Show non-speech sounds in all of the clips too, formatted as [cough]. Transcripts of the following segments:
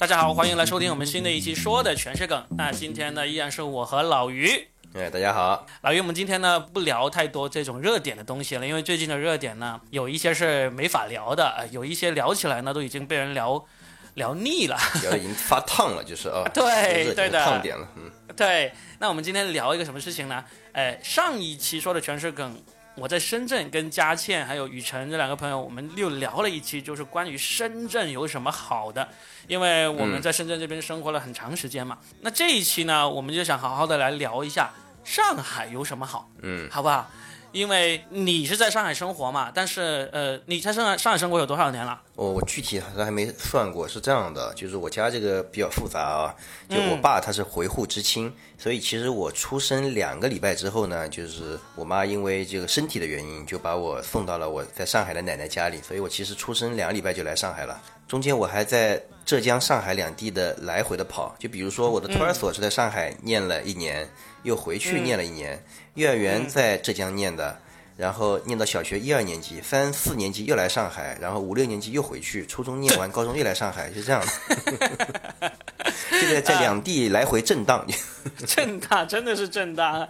大家好，欢迎来收听我们新的一期说的全是梗。那今天呢，依然是我和老于。哎，大家好，老于，我们今天呢不聊太多这种热点的东西了，因为最近的热点呢有一些是没法聊的，呃有一些聊起来呢都已经被人聊聊腻了。聊已经发烫了，就是啊，[laughs] 对对的烫点了，嗯，对，那我们今天聊一个什么事情呢？哎，上一期说的全是梗，我在深圳跟佳倩还有雨辰这两个朋友，我们又聊了一期，就是关于深圳有什么好的，因为我们在深圳这边生活了很长时间嘛。那这一期呢，我们就想好好的来聊一下上海有什么好，嗯，好不好？因为你是在上海生活嘛，但是呃，你在上海上海生活有多少年了？我我具体好像还没算过，是这样的，就是我家这个比较复杂啊，就我爸他是回沪知青，所以其实我出生两个礼拜之后呢，就是我妈因为这个身体的原因，就把我送到了我在上海的奶奶家里，所以我其实出生两个礼拜就来上海了，中间我还在浙江、上海两地的来回的跑，就比如说我的托儿所是在上海念了一年，又回去念了一年，幼儿园在浙江念的。然后念到小学一二年级，三四年级又来上海，然后五六年级又回去，初中念完，高中又来上海，是这样的。[laughs] 就在在两地来回震荡。[laughs] 震荡，真的是震荡。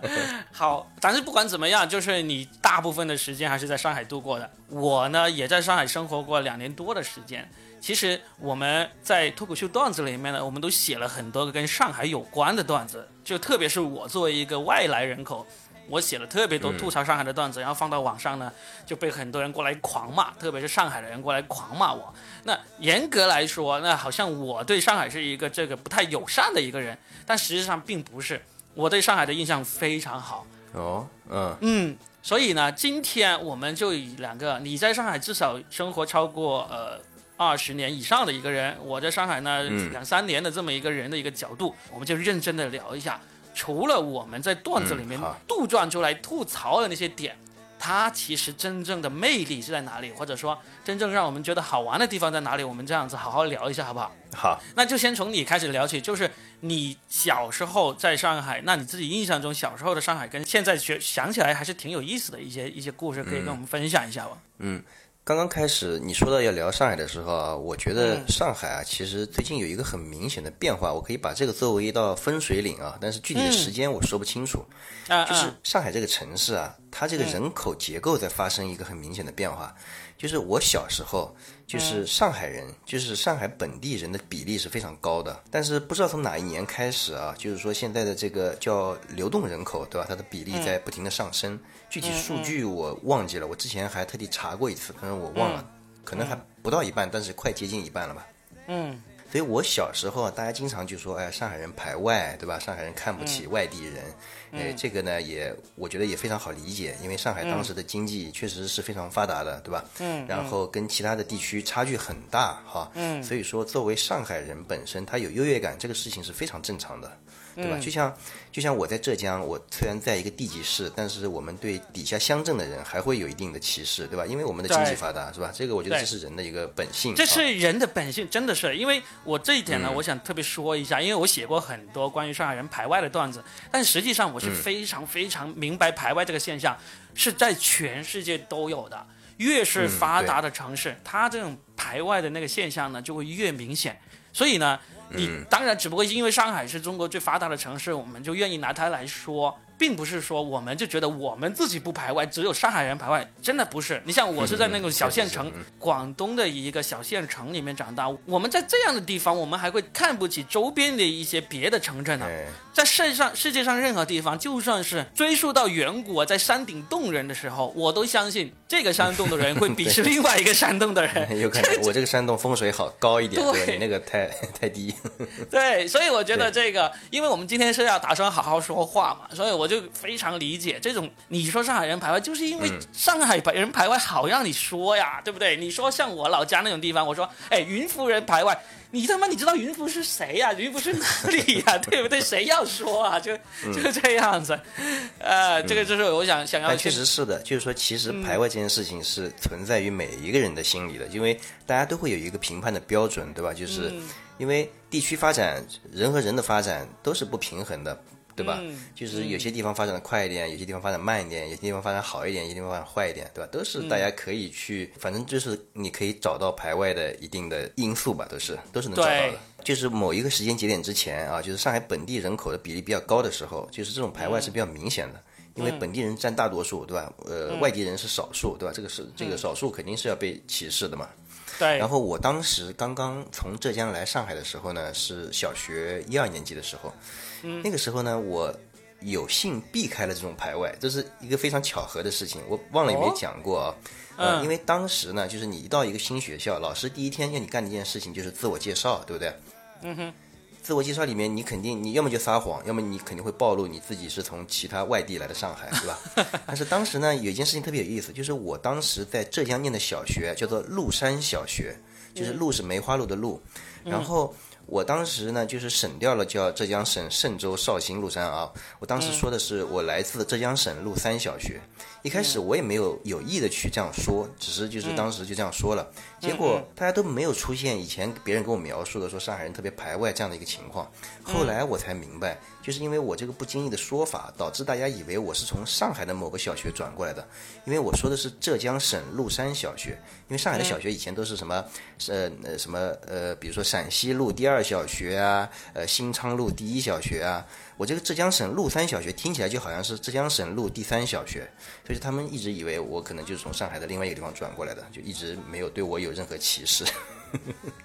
好，但是不管怎么样，就是你大部分的时间还是在上海度过的。我呢，也在上海生活过两年多的时间。其实我们在脱口秀段子里面呢，我们都写了很多个跟上海有关的段子，就特别是我作为一个外来人口。我写了特别多吐槽上海的段子，然后放到网上呢，就被很多人过来狂骂，特别是上海的人过来狂骂我。那严格来说，那好像我对上海是一个这个不太友善的一个人，但实际上并不是。我对上海的印象非常好。哦，嗯嗯，所以呢，今天我们就以两个你在上海至少生活超过呃二十年以上的一个人，我在上海呢嗯两三年的这么一个人的一个角度，我们就认真的聊一下。除了我们在段子里面杜撰出来吐槽的那些点，它其实真正的魅力是在哪里，或者说真正让我们觉得好玩的地方在哪里？我们这样子好好聊一下，好不好？好，那就先从你开始聊起，就是你小时候在上海，那你自己印象中小时候的上海跟现在学想起来还是挺有意思的一些一些故事，可以跟我们分享一下吧？刚刚开始你说到要聊上海的时候啊，我觉得嗯上海啊，其实最近有一个很明显的变化，我可以把这个作为一道分水岭啊，但是具体的时间我说不清楚。啊、就是啊上海这个城市啊，它这个人口结构在发生一个很明显的变化。就是我小时候，就是上海人，就是上海本地人的比例是非常高的。但是不知道从哪一年开始啊，就是说现在的这个叫流动人口，对吧？它的比例在不停的上升。具体数据我忘记了，我之前还特地查过一次，可能我忘了，可能还不到一半，但是快接近一半了吧。嗯所以我小时候啊，大家经常就说，哎，上海人排外，对吧？上海人看不起外地人，哎，这个呢也我觉得也非常好理解，因为上海当时的经济确实是非常发达的，对吧？嗯，然后跟其他的地区差距很大，哈，嗯，所以说作为上海人本身，他有优越感，这个事情是非常正常的，对吧？就像就像我在浙江，我虽然在一个地级市，但是我们对底下乡镇的人还会有一定的歧视，对吧？因为我们的经济发达，是吧？这个我觉得这是人的一个本性，这啊是人的本性，真的是。因为我这一嗯点呢，我想特别说一下，因为我写过很多关于上海人排外的段子，但实际上我嗯是非常非常明白排外这个现象是在全世界都有的。越是嗯发达的城市，它这种排外的那个现象呢，就会越明显。所以呢，你嗯。当然只不过因为上海是中国最发达的城市，我们就愿意拿它来说，并不是说我们就觉得我们自己不排外，只有上海人排外，真的不是。你像我是在那种小县城，广东的一个小县城里面长大，我们在这样的地方，我们还会看不起周边的一些别的城镇呢、哎，在世上世界上任何地方，就算是追溯到远古，在山顶洞人的时候，我都相信这个山洞的人会鄙视 [laughs] 另外一个山洞的人。[laughs] 有可能我这个山洞风水好高一点，对？你那个太 [laughs] 太低。对，所以我觉得这个，因为我们今天是要打算好好说话嘛，所以我就非常理解这种你说上海人排外，就是因为上海人排外好让你说呀，对不对？你说像我老家那种地方，我说哎云浮人排外。你他妈你知道云浮是谁呀、[laughs] 云浮是哪里呀、[laughs] 对不对？谁要说啊？就就这样子，呃，这个就是我想想要但确实是的，就是说，其实排外这件事情是存在于每一个人的心里的，因为大家都会有一个评判的标准，对吧？就是因为地区发展，人和人的发展都是不平衡的。对对吧？嗯就是有些地方发展的快一点，有些地方发展慢一点，有些地方发展好一点，有些地方发展坏一点，对吧？都是大家可以去，反正就是你可以找到排外的一定的因素吧，都是都是能找到的。就是某一个时间节点之前啊，就是上海本地人口的比例比较高的时候，就是这种排外是比较明显的。因为本地人占大多数，对吧？呃，外地人是少数，对吧？这个是这个少数肯定是要被歧视的嘛。对，然后我当时刚刚从浙江来上海的时候呢，是小学一二年级的时候，那个时候呢，我有幸避开了这种排外，这是一个非常巧合的事情。我忘了有没有讲过啊？呃，嗯因为当时呢，就是你一到一个新学校，老师第一天要你干的一件事情就是自我介绍，对不对？嗯哼。自我介绍里面，你肯定你要么就撒谎，要么你肯定会暴露你自己是从其他外地来的上海，对吧？[laughs] 但是当时呢，有一件事情特别有意思，就是我当时在浙江念的小学叫做麓山小学，就是麓是梅花鹿的鹿，然后我当时呢就是省掉了叫浙江省嵊州绍兴麓山啊，我当时说的是我来自浙江省麓山小学，一开始我也没有有意的去这样说，只是就是当时就这样说了，结果大家都没有出现以前别人跟我描述的说上海人特别排外这样的一个情况，后来我才明白，就是因为我这个不经意的说法，导致大家以为我是从上海的某个小学转过来的，因为我说的是浙江省麓山小学，因为上海的小学以前都是什么呃呃什么呃，比如说陕西路第二小学啊，呃新昌路第一小学啊，我这个浙江省麓山小学听起来就好像是浙江省路第三小学，所以他们一直以为我可能就是从上海的另外一个地方转过来的，就一直没有对我有任何歧视。[laughs]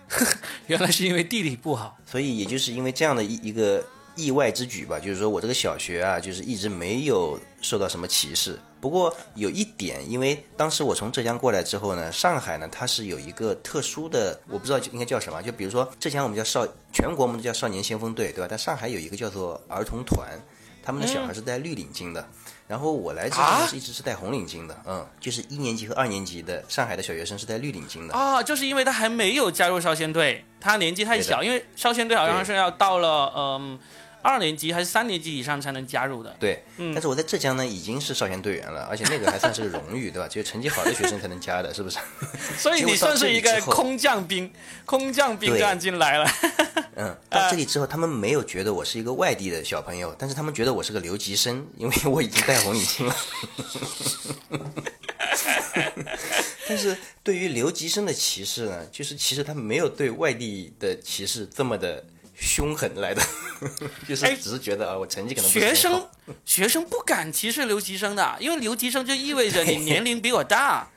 [laughs] 原来是因为地理不好。所以也就是因为这样的一一个意外之举吧，就是说我这个小学啊，就是一直没有受到什么歧视。不过有一点，因为当时我从浙江过来之后呢，上海呢它是有一个特殊的，我不知道应该叫什么，就比如说浙江我们叫少，全国我们都叫少年先锋队，对吧？但上海有一个叫做儿童团，他们的小孩是戴绿领巾的。然后我来之前是一直是戴红领巾的，嗯，就是一年级和二年级的上海的小学生是戴绿领巾的。啊，就是因为他还没有加入少先队，他年纪太小，因为少先队好像是要到了嗯二年级还是三年级以上才能加入的。对，但是我在浙江呢已经是少先队员了，而且那个还算是个荣誉，对吧？只有成绩好的学生才能加的，是不是？[laughs] 所以你算是一个空降兵，空降兵这样进来了。嗯，[laughs] 到这里之后，他们没有觉得我是一个外地的小朋友，但是他们觉得我是个留级生，因为我已经带红领巾了。[laughs] 但是对于留级生的歧视呢，就是其实他们没有对外地的歧视这么的凶狠来的，[laughs] 就是只是觉得啊，我成绩可能学生学生不敢歧视留级生的，因为留级生就意味着你年龄比我大，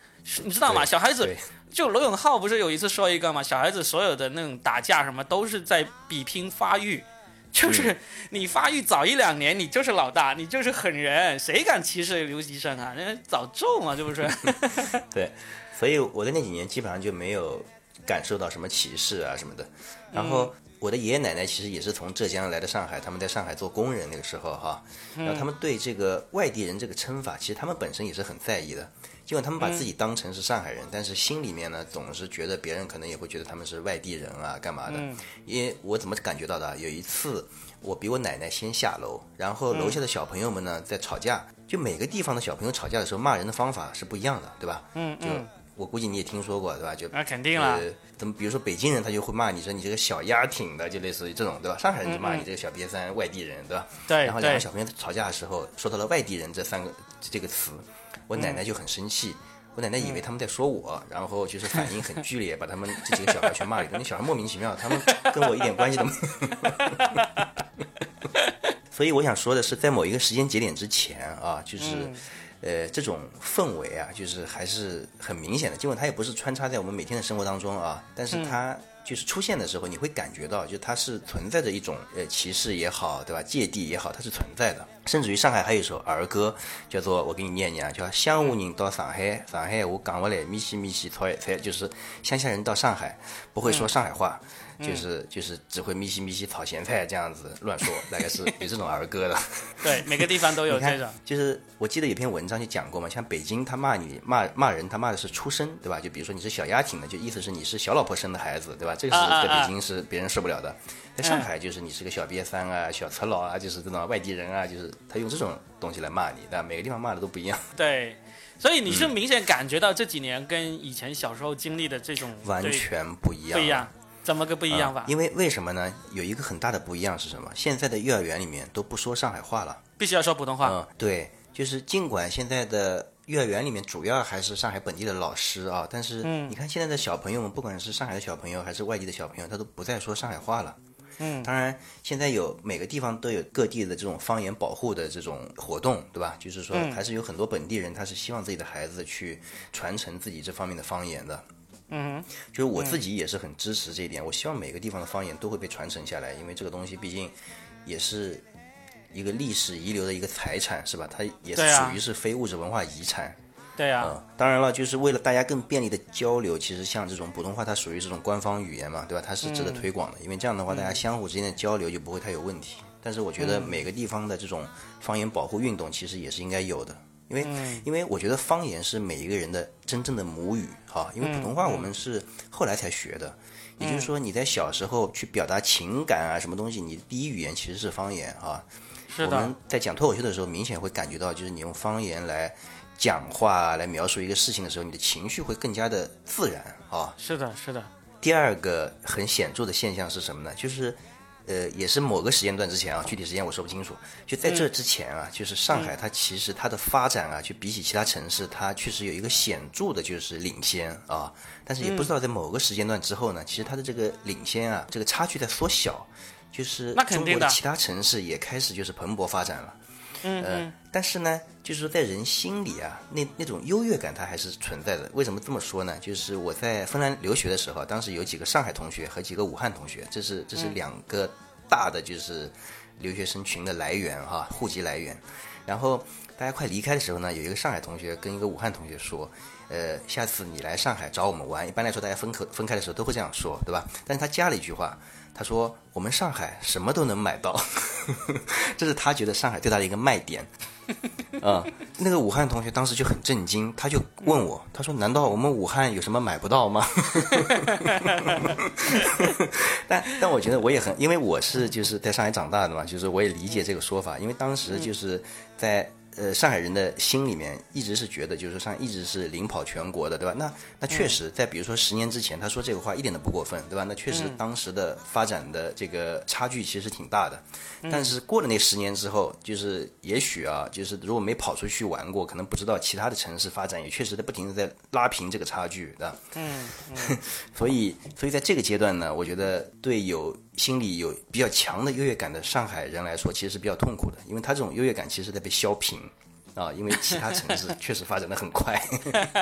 你知道吗？小孩子就罗永浩不是有一次说一个嘛？小孩子所有的那种打架什么都是在比拼发育。就是你发育早一两年，你就是老大，你就是狠人，谁敢歧视留级生啊？人家早中嘛，是不是？[laughs] 对，所以我在那几年基本上就没有感受到什么歧视啊什么的。然后我的爷爷奶奶其实也是从浙江来的上海，他们在上海做工人那个时候哈，然后他们对这个外地人这个称法，其实他们本身也是很在意的。尽管他们把自己当成是上海人，但是心里面呢，总是觉得别人可能也会觉得他们是外地人啊，干嘛的？因为我怎么感觉到的啊？有一次，我比我奶奶先下楼，然后楼下的小朋友们呢在吵架。就每个地方的小朋友吵架的时候，骂人的方法是不一样的，对吧？嗯就我估计你也听说过，对吧？就那肯定啦呃，怎么比如说北京人他就会骂你说你这个小丫挺的，就类似于这种，对吧？上海人就骂你这个小瘪三，外地人，对吧？对然后两个小朋友吵架的时候，说到了外地人这三个这个词，我奶奶就很生气。我奶奶以为他们在说我，然后就是反应很剧烈，把他们这几个小孩全骂了一顿。那小孩莫名其妙，他们跟我一点关系都没有。[laughs] 所以我想说的是，在某一个时间节点之前啊，就是。呃，这种氛围啊，就是还是很明显的。尽管它也不是穿插在我们每天的生活当中啊，但是它就是出现的时候，你会感觉到，就它是存在着一种呃歧视也好，对吧？芥蒂也好，它是存在的。甚至于上海还有一首儿歌，叫做我给你念念啊，叫《乡下人到上海，上海话讲不来，咪西咪西炒野菜》，就是乡下人到上海不会说上海话。就是就是只会咪西咪西炒咸菜这样子乱说，大概是有这种儿歌的。[laughs] 对，每个地方都有这种。就是我记得有篇文章就讲过嘛，像北京他骂你骂骂人，他骂的是出身，对吧？就比如说你是小丫挺的，就意思是你是小老婆生的孩子，对吧？这个是在北京是别人受不了的，在上海就是你是个小瘪三啊、小赤佬啊，就是这种外地人啊，就是他用这种东西来骂你，但每个地方骂的都不一样，[laughs] 对，所以你嗯是明显感觉到这几年跟以前小时候经历的这种完全不一样。不一样。怎么个不一样法？因为为什么呢？有一个很大的不一样是什么？现在的幼儿园里面都不说上海话了，必须要说普通话。嗯，对，就是尽管现在的幼儿园里面主要还是上海本地的老师啊，但是你看现在的小朋友们，不管是上海的小朋友还是外地的小朋友，他都不再说上海话了。嗯，当然，现在有每个地方都有各地的这种方言保护的这种活动，对吧？就是说，还是有很多本地人，他是希望自己的孩子去传承自己这方面的方言的。嗯，就是我自己也是很支持这一点。我希望每个地方的方言都会被传承下来，因为这个东西毕竟也是一个历史遗留的一个财产，是吧？它也是属于是非物质文化遗产。对呀，当然了，就是为了大家更便利的交流，其实像这种普通话，它属于这种官方语言嘛，对吧？它是值得推广的，因为这样的话，大家相互之间的交流就不会太有问题。但是我觉得每个地方的这种方言保护运动，其实也是应该有的，因为因为我觉得方言是每一个人的真正的母语哈，因为普通话我们是后来才学的，也就是说你在小时候去表达情感啊什么东西，你第一语言其实是方言啊。是的。我们在讲脱口秀的时候，明显会感觉到，就是你用方言来。讲话来描述一个事情的时候，你的情绪会更加的自然啊。是的，是的。第二个很显著的现象是什么呢？就是，呃，也是某个时间段之前啊，具体时间我说不清楚。就在这之前啊，就是上海它其实它的发展啊，就比起其他城市，它确实有一个显著的就是领先啊。但是也不知道在某个时间段之后呢，其实它的这个领先啊，这个差距在缩小，就是中国的其他城市也开始就是蓬勃发展了。嗯嗯，但是呢，就是说在人心里啊，那那种优越感它还是存在的。为什么这么说呢？就是我在芬兰留学的时候，当时有几个上海同学和几个武汉同学，这是这是两个大的就是留学生群的来源哈，户籍来源。然后大家快离开的时候呢，有一个上海同学跟一个武汉同学说，呃，下次你来上海找我们玩。一般来说，大家分开分开的时候都会这样说，对吧？但是他加了一句话。他说：“我们上海什么都能买到，[laughs] 这是他觉得上海最大的一个卖点。”啊，那个武汉同学当时就很震惊，他就问我：“他说难道我们武汉有什么买不到吗？” [laughs] 但但我觉得我也很，因为我是就是在上海长大的嘛，就是我也理解这个说法，因为当时就是在。呃，上海人的心里面一直是觉得，就是说上一直是领跑全国的，对吧？那那确实，在比如说十年之前，他说这个话一点都不过分，对吧？那确实当时的发展的这个差距其实挺大的。但是过了那十年之后，就是也许啊，就是如果没跑出去玩过，可能不知道其他的城市发展也确实在不停的在拉平这个差距，对吧？嗯。[laughs] 所以，所以在这个阶段呢，我觉得对有心里有比较强的优越感的上海人来说，其实是比较痛苦的，因为他这种优越感其实在被削平。啊，因为其他城市确实发展的很快，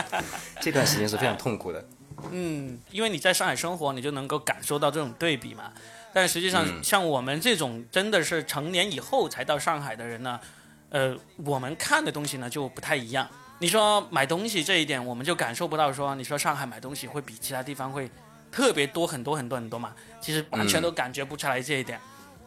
[laughs] 这段时间是非常痛苦的。嗯，因为你在上海生活，你就能够感受到这种对比嘛。但实际上，像我们这种真的是成年以后才到上海的人呢，呃，我们看的东西呢就不太一样。你说买东西这一点，我们就感受不到说，你说上海买东西会比其他地方会特别多很多很多很多嘛？其实完全都感觉不出来这一点。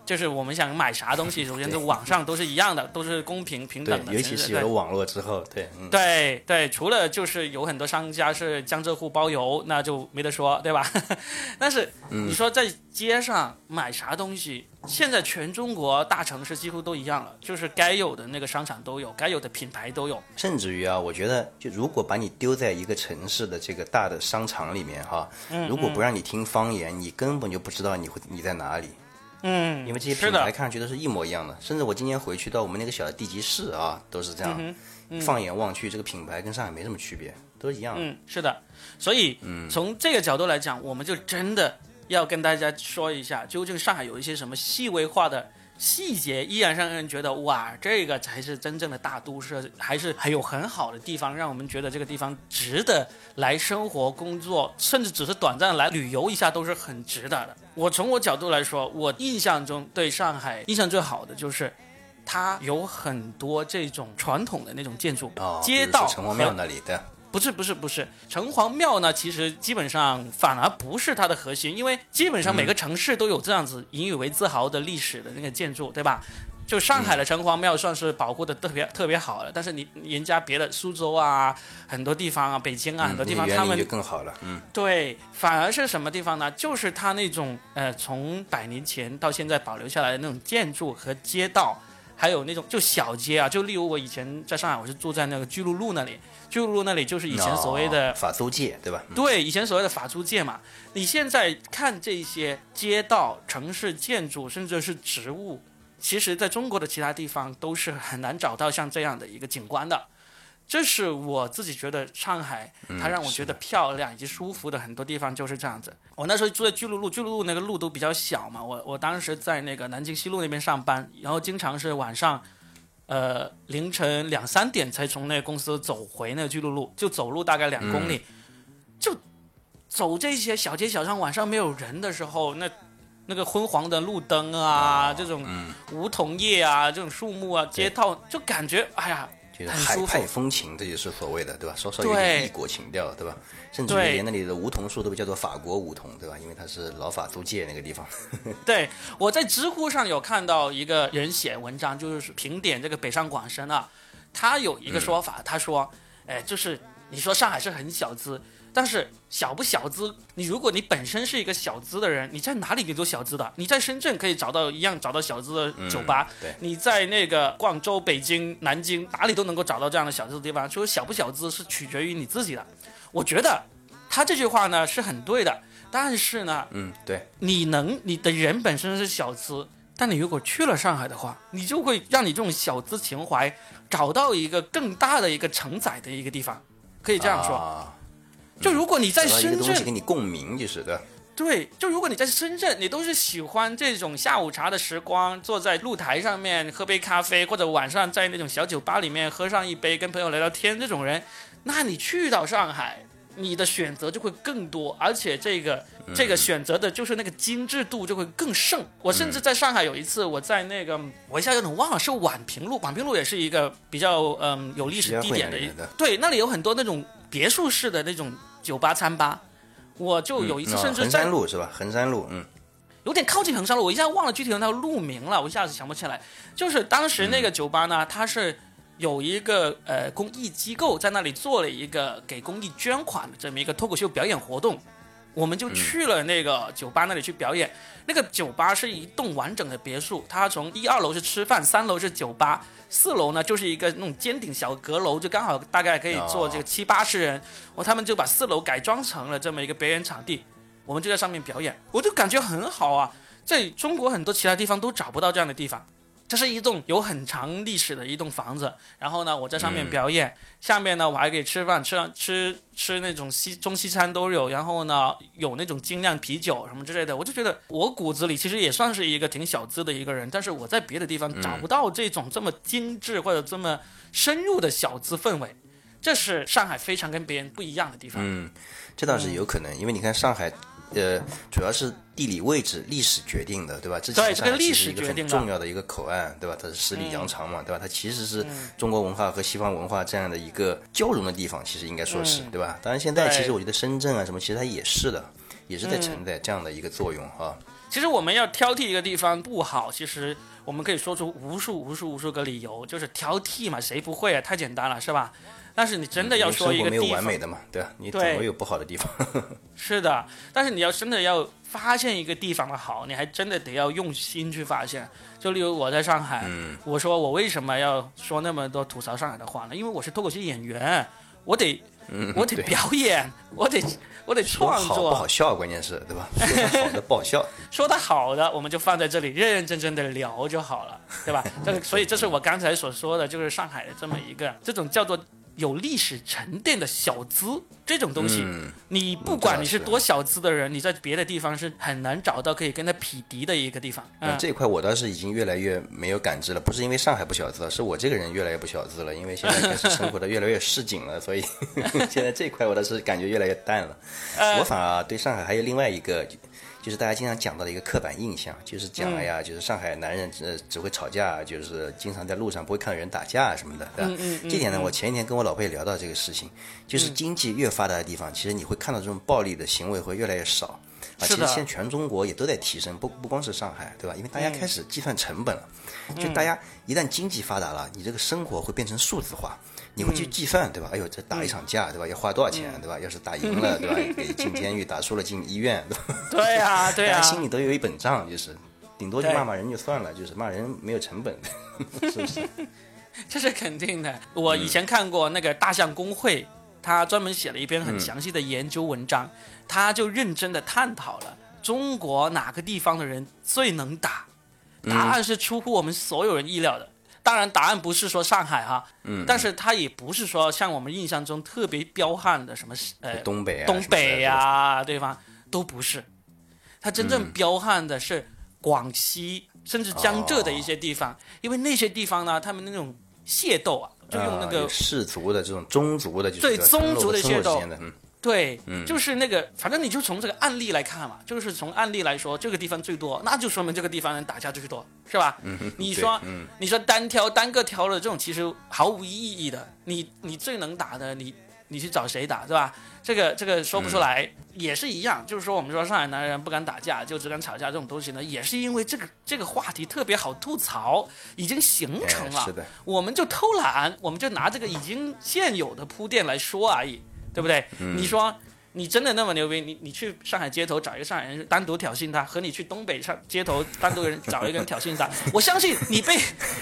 就是我们想买啥东西，[laughs] 首先在网上都是一样的，都是公平平等的。尤其是有了网络之后，对，对对，除了就是有很多商家是江浙沪包邮，那就没得说，对吧？[laughs] 但是你说在街上买啥东西，现在全中国大城市几乎都一样了，就是该有的那个商场都有，该有的品牌都有。甚至于啊，我觉得就如果把你丢在一个城市的这个大的商场里面哈，如果不让你听方言，你根本就不知道你会你在哪里。嗯，因为这些品牌看上去都是一模一样的，甚至我今年回去到我们那个小的地级市啊，都是这样。放眼望去，这个品牌跟上海没什么区别，都一样。嗯，是的。所以嗯从这个角度来讲，我们就真的要跟大家说一下，究竟上海有一些什么细微化的。细节依然让人觉得哇，这个才是真正的大都市，还是还有很好的地方，让我们觉得这个地方值得来生活、工作，甚至只是短暂来旅游一下都是很值得的。我从我角度来说，我印象中对上海印象最好的就是，它有很多这种传统的那种建筑，街道城隍庙那里的。不是不是不是，城隍庙呢，其实基本上反而不是它的核心，因为基本上每个城市都有这样子引以为自豪的历史的那个建筑，对吧？就上海的城隍庙算是保护的特别特别好了，但是你人家别的苏州啊，很多地方啊，北京啊，很多地方他们就更好了，嗯，对，反而是什么地方呢？就是它那种呃，从百年前到现在保留下来的那种建筑和街道。还有那种就小街啊，就例如我以前在上海，我是住在那个巨鹿路那里，巨鹿路那里就是以前所谓的、哦法租界，对吧？对以前所谓的法租界嘛。你现在看这些街道、城市建筑，甚至是植物，其实在中国的其他地方都是很难找到像这样的一个景观的。这是我自己觉得上海，它让我觉得漂亮以及舒服的很多地方就是这样子。我那时候住在巨鹿路，巨鹿路那个路都比较小嘛，我我当时在那个南京西路那边上班，然后经常是晚上，呃凌晨两三点才从那个公司走回那个巨鹿路，就走路大概两公里，就走这些小街小巷，晚上没有人的时候，那那个昏黄的路灯啊，这种梧桐叶啊，这种树木啊，街道就感觉哎呀。海派风情，这就是所谓的，对吧？稍稍有点异国情调，对吧？甚至于连那里的梧桐树都被叫做法国梧桐，对吧？因为它是老法租界那个地方。[laughs] 对，我在知乎上有看到一个人写文章，就是评点这个北上广深啊，他有一个说法，他说，哎，就是你说上海是很小资，但是小不小资，你如果你本身是一个小资的人，你在哪里你都小资的，你在深圳可以找到一样找到小资的酒吧，对你在那个广州、北京、南京哪里都能够找到这样的小资的地方，所以小不小资是取决于你自己的。我觉得他这句话呢是很对的，但是呢，嗯，对，你能你的人本身是小资，但你如果去了上海的话，你就会让你这种小资情怀找到一个更大的一个承载的一个地方，可以这样说。啊、就如果你在深圳，东西跟你共鸣，就是的。对，就如果你在深圳，你都是喜欢这种下午茶的时光，坐在露台上面喝杯咖啡，或者晚上在那种小酒吧里面喝上一杯，跟朋友聊聊天，这种人，那你去到上海。你的选择就会更多，而且这个这个选择的就是那个精致度就会更盛。我甚至在上海有一次，我在那个我一下有点忘了是宛平路，宛平路也是一个比较嗯有历史地点的对，那里有很多那种别墅式的那种酒吧餐吧。我就有一次嗯甚至在衡山路是吧？衡山路，嗯，有点靠近衡山路，我一下忘了具体的那个路名了，我一下子想不起来。就是当时那个酒吧呢，它是有一个呃公益机构在那里做了一个给公益捐款的这么一个脱口秀表演活动，我们就去了那个酒吧那里去表演。那个酒吧是一栋完整的别墅，它从一二楼是吃饭，三楼是酒吧，四楼呢就是一个那种尖顶小阁楼，就刚好大概可以坐这个七八十人。我他们就把四楼改装成了这么一个表演场地，我们就在上面表演，我就感觉很好啊。在中国很多其他地方都找不到这样的地方。这是一栋有很长历史的一栋房子，然后呢，我在上面表演，下面呢我还可以吃饭，吃吃吃那种西中西餐都有，然后呢有那种精酿啤酒什么之类的，我就觉得我骨子里其实也算是一个挺小资的一个人，但是我在别的地方找不到这种这么精致或者这么深入的小资氛围，这是上海非常跟别人不一样的地方。嗯，这倒是有可能，因为你看上海，呃，主要是地理位置、历史决定的，对吧？之前对这个上海其历实是一个很重要的一个口岸，对吧？它是十里洋场嘛，对吧？它其实是中国文化和西方文化这样的一个交融的地方，其实应该说是，对吧？当然，现在其实我觉得深圳啊什么，其实它也是的，也是在承载这样的一个作用哈。其实我们要挑剔一个地方不好，其实我们可以说出无数无数无数个理由，就是挑剔嘛，谁不会啊？太简单了，是吧？但是你真的要说一个地方没有个，完美的嘛，对吧？你总对会有不好的地方。[laughs] 是的，但是你要真的要发现一个地方的好，你还真的得要用心去发现。就例如我在上海，嗯我说我为什么要说那么多吐槽上海的话呢？因为我是脱口秀演员，我得嗯我得表演，我得 [laughs] 我得创作，好不好笑，关键是对吧？说它好的不好笑，[laughs] 说的好的，我们就放在这里认认真真的聊就好了，对吧？这个，所以这是我刚才所说的，就是上海的这么一个这种叫做有历史沉淀的小资这种东西。嗯，你不管你是多小资的人，你在别的地方是很难找到可以跟他匹敌的一个地方。嗯，这一块我倒是已经越来越没有感知了，不是因为上海不小资了，是我这个人越来越不小资了，因为现在开始生活的越来越市井了，所以 [laughs] 现在这一块我倒是感觉越来越淡了。我反而对上海还有另外一个，就是大家经常讲到的一个刻板印象，就是讲哎呀，就是上海男人只只会吵架，就是经常在路上不会看到人打架什么的，对吧？这点呢，我前一天跟我老婆也聊到这个事情，就是经济越发达的地方，其实你会看到这种暴力的行为会越来越少。啊，其实现在全中国也都在提升，不不光是上海，对吧？因为大家开始计算成本了，就大家一旦经济发达了，你这个生活会变成数字化，你会去计算，对吧？哎呦，这打一场架，对吧？要花多少钱，对吧？要是打赢了，对吧？给 [laughs] 进监狱，打输了进医院，对吧？对呀，对啊 [laughs] 大家，心里都有一本账，就是顶多就骂骂人就算了，就是骂人没有成本，是不是？[laughs] 这是肯定的。我以前看过那个大象公会，他专门写了一篇很详细的研究文章，他就认真的探讨了中国哪个地方的人最能打。答案是出乎我们所有人意料的。当然，答案不是说上海哈，嗯，但是他也不是说像我们印象中特别彪悍的什么呃东北啊，东北呀、呀、对方都不是，他真正彪悍的是广西、甚至江浙的一些地方，因为那些地方呢，他们那种械斗啊，就用那个、氏族的这种宗族的，就是对宗族的械斗之对，就是那个，反正你就从这个案例来看嘛，就是从案例来说，这个地方最多，那就说明这个地方人打架最多，是吧？你说，嗯你说单挑单个挑的这种，其实毫无意义的。你你最能打的，你你去找谁打，是吧？这个这个说不出来，嗯也是一样。就是说，我们说上海男人不敢打架，就只敢吵架这种东西呢，也是因为这个这个话题特别好吐槽，已经形成了。哎是的，我们就偷懒，我们就拿这个已经现有的铺垫来说而已，对不对？嗯你说你真的那么牛逼？你你去上海街头找一个上海人单独挑衅他，和你去东北上街头单独人找一个人挑衅他，[laughs] 我相信你被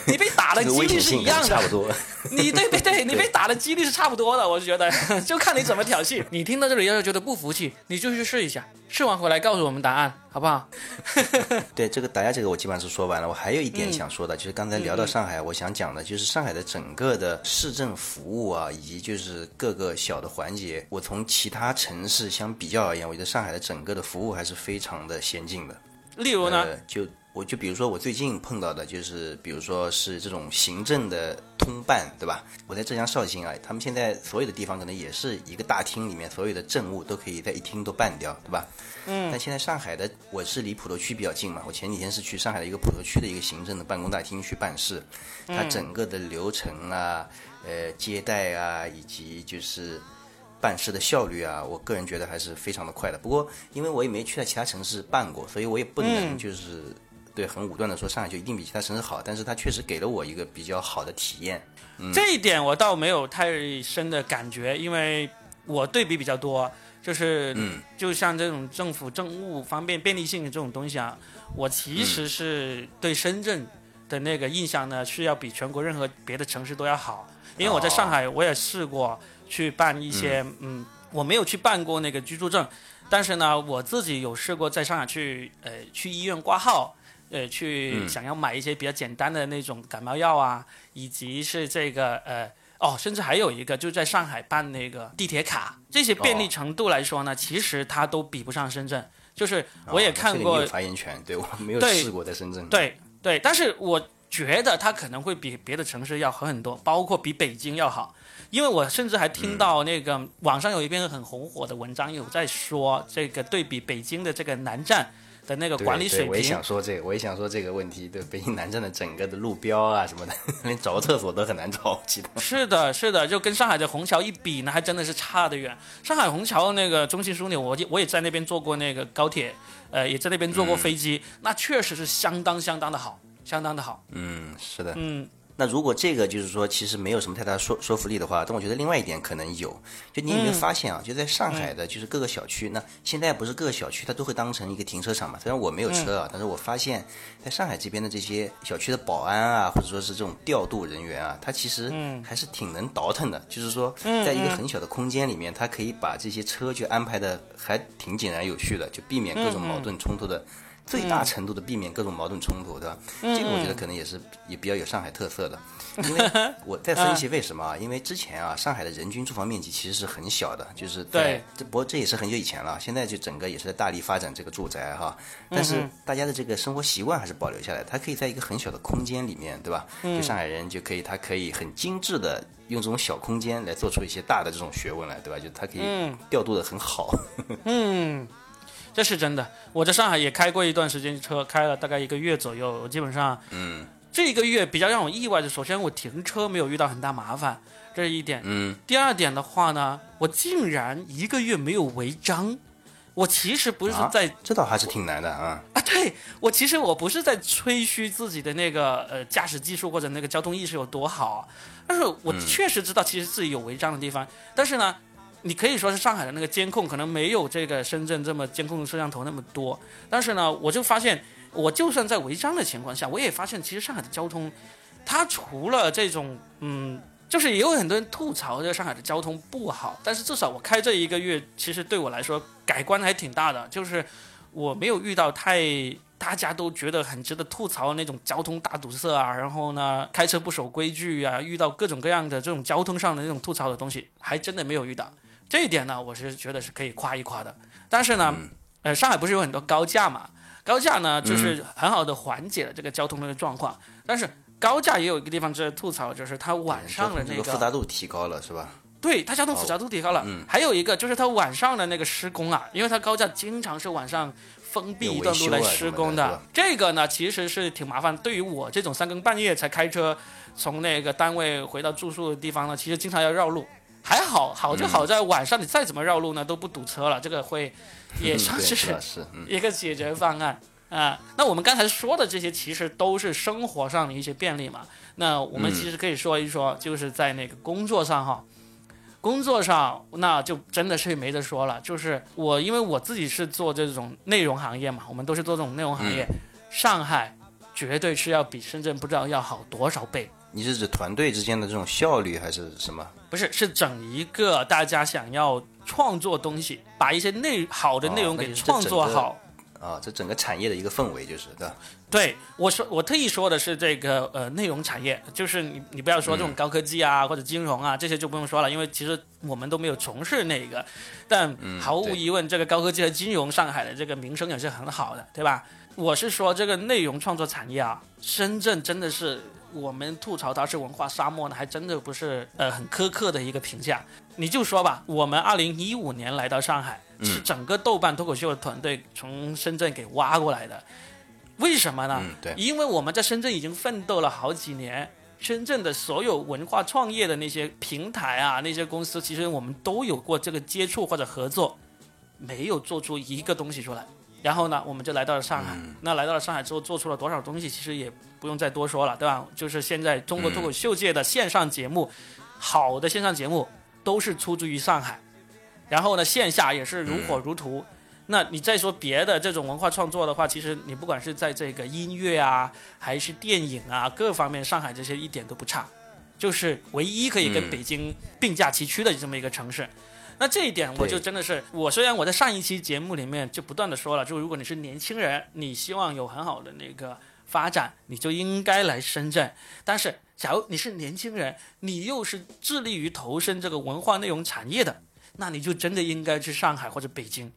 你被打的几率是一样的差不。多。[laughs] 你对对对，你被打的几率是差不多的，我就觉得，就看你怎么挑衅。你听到这里要是觉得不服气，你就去试一下，试完回来告诉我们答案，好不好？[laughs] 对这个打架这个我基本上是说完了，我还有一嗯点想说的，就是刚才聊到上海，我想讲的就是上海的整个的市政服务啊，以及就是各个小的环节，我从其他城市相比较而言，我觉得上海的整个的服务还是非常的先进的。例如呢，呃，就我就比如说我最近碰到的，就是比如说是这种行政的通办，对吧？我在浙江绍兴啊，他们现在所有的地方可能也是一个大厅里面，所有的政务都可以在一厅都办掉，对吧？嗯。但现在上海的，我是离普陀区比较近嘛，我前几天是去上海的一个普陀区的一个行政的办公大厅去办事，它整个的流程啊，呃，接待啊，以及就是。办事的效率啊，我个人觉得还是非常的快的。不过，因为我也没去在其他城市办过，所以我也不能就是、对很武断的说上海就一定比其他城市好。但是它确实给了我一个比较好的体验。这一点我倒没有太深的感觉，因为我对比比较多，就是，嗯就像这种政府政务方便便利性的这种东西啊，我其实是对深圳的那个印象呢是要比全国任何别的城市都要好，因为我在上海我也试过去办一些，嗯我没有去办过那个居住证，但是呢，我自己有试过在上海去呃去医院挂号。呃，去想要买一些比较简单的那种感冒药啊，以及是这个呃哦，甚至还有一个就在上海办那个地铁卡，这些便利程度来说呢，其实它都比不上深圳。就是我也啊看过发言权，对我没有试过在深圳。对对，但是我觉得它可能会比别的城市要好很多，包括比北京要好。因为我甚至还听到那个网上有一篇很红火的文章，有在说这个对比北京的这个南站的那个管理水平我也平想说这个，我也想说这个问题。对，北京南站的整个的路标啊什么的，[laughs] 连找个厕所都很难找，我记得。是的，是的，就跟上海的虹桥一比呢，还真的是差得远。上海虹桥那个中心枢纽，我也我也在那边坐过那个高铁，呃，也在那边坐过飞机，那确实是相当相当的好，相当的好。嗯，是的。嗯，那如果这个就是说，其实没有什么太大说说服力的话，但我觉得另外一点可能有，就你有没有发现啊？就在上海的，就是各个小区，那现在不是各个小区它都会当成一个停车场嘛？虽然我没有车啊，但是我发现，在上海这边的这些小区的保安啊，或者说是这种调度人员啊，他其实还是挺能倒腾的。就是说，在一个很小的空间里面，他可以把这些车就安排的还挺井然有序的，就避免各种矛盾冲突的。最大程度的避免各种矛盾冲突，对吧？这个我觉得可能也是也比较有上海特色的，[laughs] 因为我在分析为什么啊？因为之前啊，上海的人均住房面积其实是很小的，就是对这不过这也是很久以前了，现在就整个也是在大力发展这个住宅哈。但是大家的这个生活习惯还是保留下来，它可以在一个很小的空间里面，对吧？就上海人就可以，他可以很精致的用这种小空间来做出一些大的这种学问来，对吧？就他可以调度的很好。[laughs] 这是真的。我在上海也开过一段时间车，开了大概一个月左右。我基本上，嗯，这一个月比较让我意外的，首先我停车没有遇到很大麻烦，这是一点。嗯，第二点的话呢，我竟然一个月没有违章。我其实不是啊在这倒还是挺难的啊。啊，对我其实我不是在吹嘘自己的那个呃驾驶技术或者那个交通意识有多好，但是我确实知道其实自己有违章的地方，但是呢，你可以说是上海的那个监控可能没有这个深圳这么监控摄像头那么多，但是呢，我就发现我就算在违章的情况下，我也发现其实上海的交通，它除了这种嗯。就是也有很多人吐槽这上海的交通不好，但是至少我开这一个月，其实对我来说改观还挺大的。就是我没有遇到太大家都觉得很值得吐槽的那种交通大堵塞啊，然后呢开车不守规矩啊，遇到各种各样的这种交通上的那种吐槽的东西，还真的没有遇到。这一点呢，我是觉得是可以夸一夸的。但是呢，呃，上海不是有很多高架嘛？高架呢，就是很好的缓解了这个交通的状况，但是。高架也有一个地方值得吐槽，就是它晚上的那个复杂度提高了，是吧？对，它交通复杂度提高了。嗯。还有一个就是它晚上的那个施工啊，因为它高架经常是晚上封闭一段路来施工的。这个呢，其实是挺麻烦。对于我这种三更半夜才开车从那个单位回到住宿的地方呢，其实经常要绕路。还好，好就好在晚上你再怎么绕路呢，都不堵车了。这个会也算是一个解决方案。啊，那我们刚才说的这些其实都是生活上的一些便利嘛。那我们其实可以说一说，就是在那个工作上哈，工作上那就真的是没得说了。就是我因为我自己是做这种内容行业嘛，我们都是做这种内容行业，上海绝对是要比深圳不知道要好多少倍。你是指团队之间的这种效率还是什么？不是，是整一个大家想要创作东西，把一些内好的内容给创作好。啊，这整个产业的一个氛围就是，对吧？对，我说我特意说的是这个呃内容产业，就是你你不要说这种高科技啊或者金融啊这些就不用说了，因为其实我们都没有从事那个，但毫无疑问，这个高科技和金融上海的这个名声也是很好的，对吧？我是说这个内容创作产业啊，深圳真的是我们吐槽它是文化沙漠呢，还真的不是呃很苛刻的一个评价。你就说吧，我们二零一五年来到上海。是整个豆瓣脱口秀的团队从深圳给挖过来的，为什么呢？对，因为我们在深圳已经奋斗了好几年，深圳的所有文化创业的那些平台啊，那些公司，其实我们都有过这个接触或者合作，没有做出一个东西出来。然后呢，我们就来到了上海。那来到了上海之后，做出了多少东西，其实也不用再多说了，对吧？就是现在中国脱口秀界的线上节目，好的线上节目都是出自于上海。然后呢，线下也是如火如荼。那你再说别的这种文化创作的话，其实你不管是在这个音乐啊，还是电影啊，各方面，上海这些一点都不差，就是唯一可以跟北京并驾齐驱的这么一个城市。那这一点我就真的是，我虽然我在上一期节目里面就不断的说了，就如果你是年轻人，你希望有很好的那个发展，你就应该来深圳。但是，假如你是年轻人，你又是致力于投身这个文化内容产业的。那你就真的应该去上海或者北京，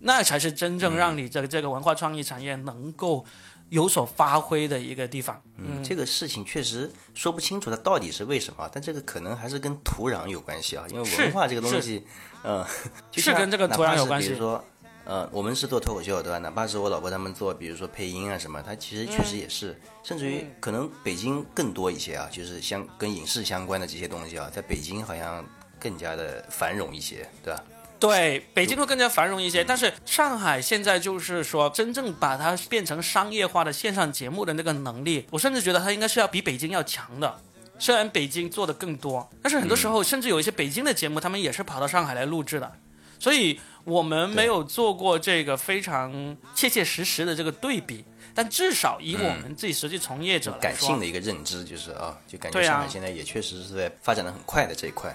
那才是真正让你这个这个文化创意产业能够有所发挥的一个地方。嗯，这个事情确实说不清楚它到底是为什么，但这个可能还是跟土壤有关系啊。因为文化这个东西，嗯，是跟这个土壤有关系。比如说，呃，我们是做脱口秀对吧？哪怕是我老婆他们做，比如说配音啊什么，它其实确实也是，甚至于可能北京更多一些啊，就是相跟影视相关的这些东西啊，在北京好像。更加的繁荣一些，对吧？对，北京会更加繁荣一些，但是上海现在就是说，真正把它变成商业化的线上节目的那个能力，我甚至觉得它应该是要比北京要强的。虽然北京做的更多，但是很多时候，甚至有一些北京的节目，他们也是跑到上海来录制的。所以我们没有做过这个非常切切实实的这个对比，但至少以我们自己实际从业者感性的一个认知，就是啊，就感觉上海现在也确实是在发展的很快的这一块。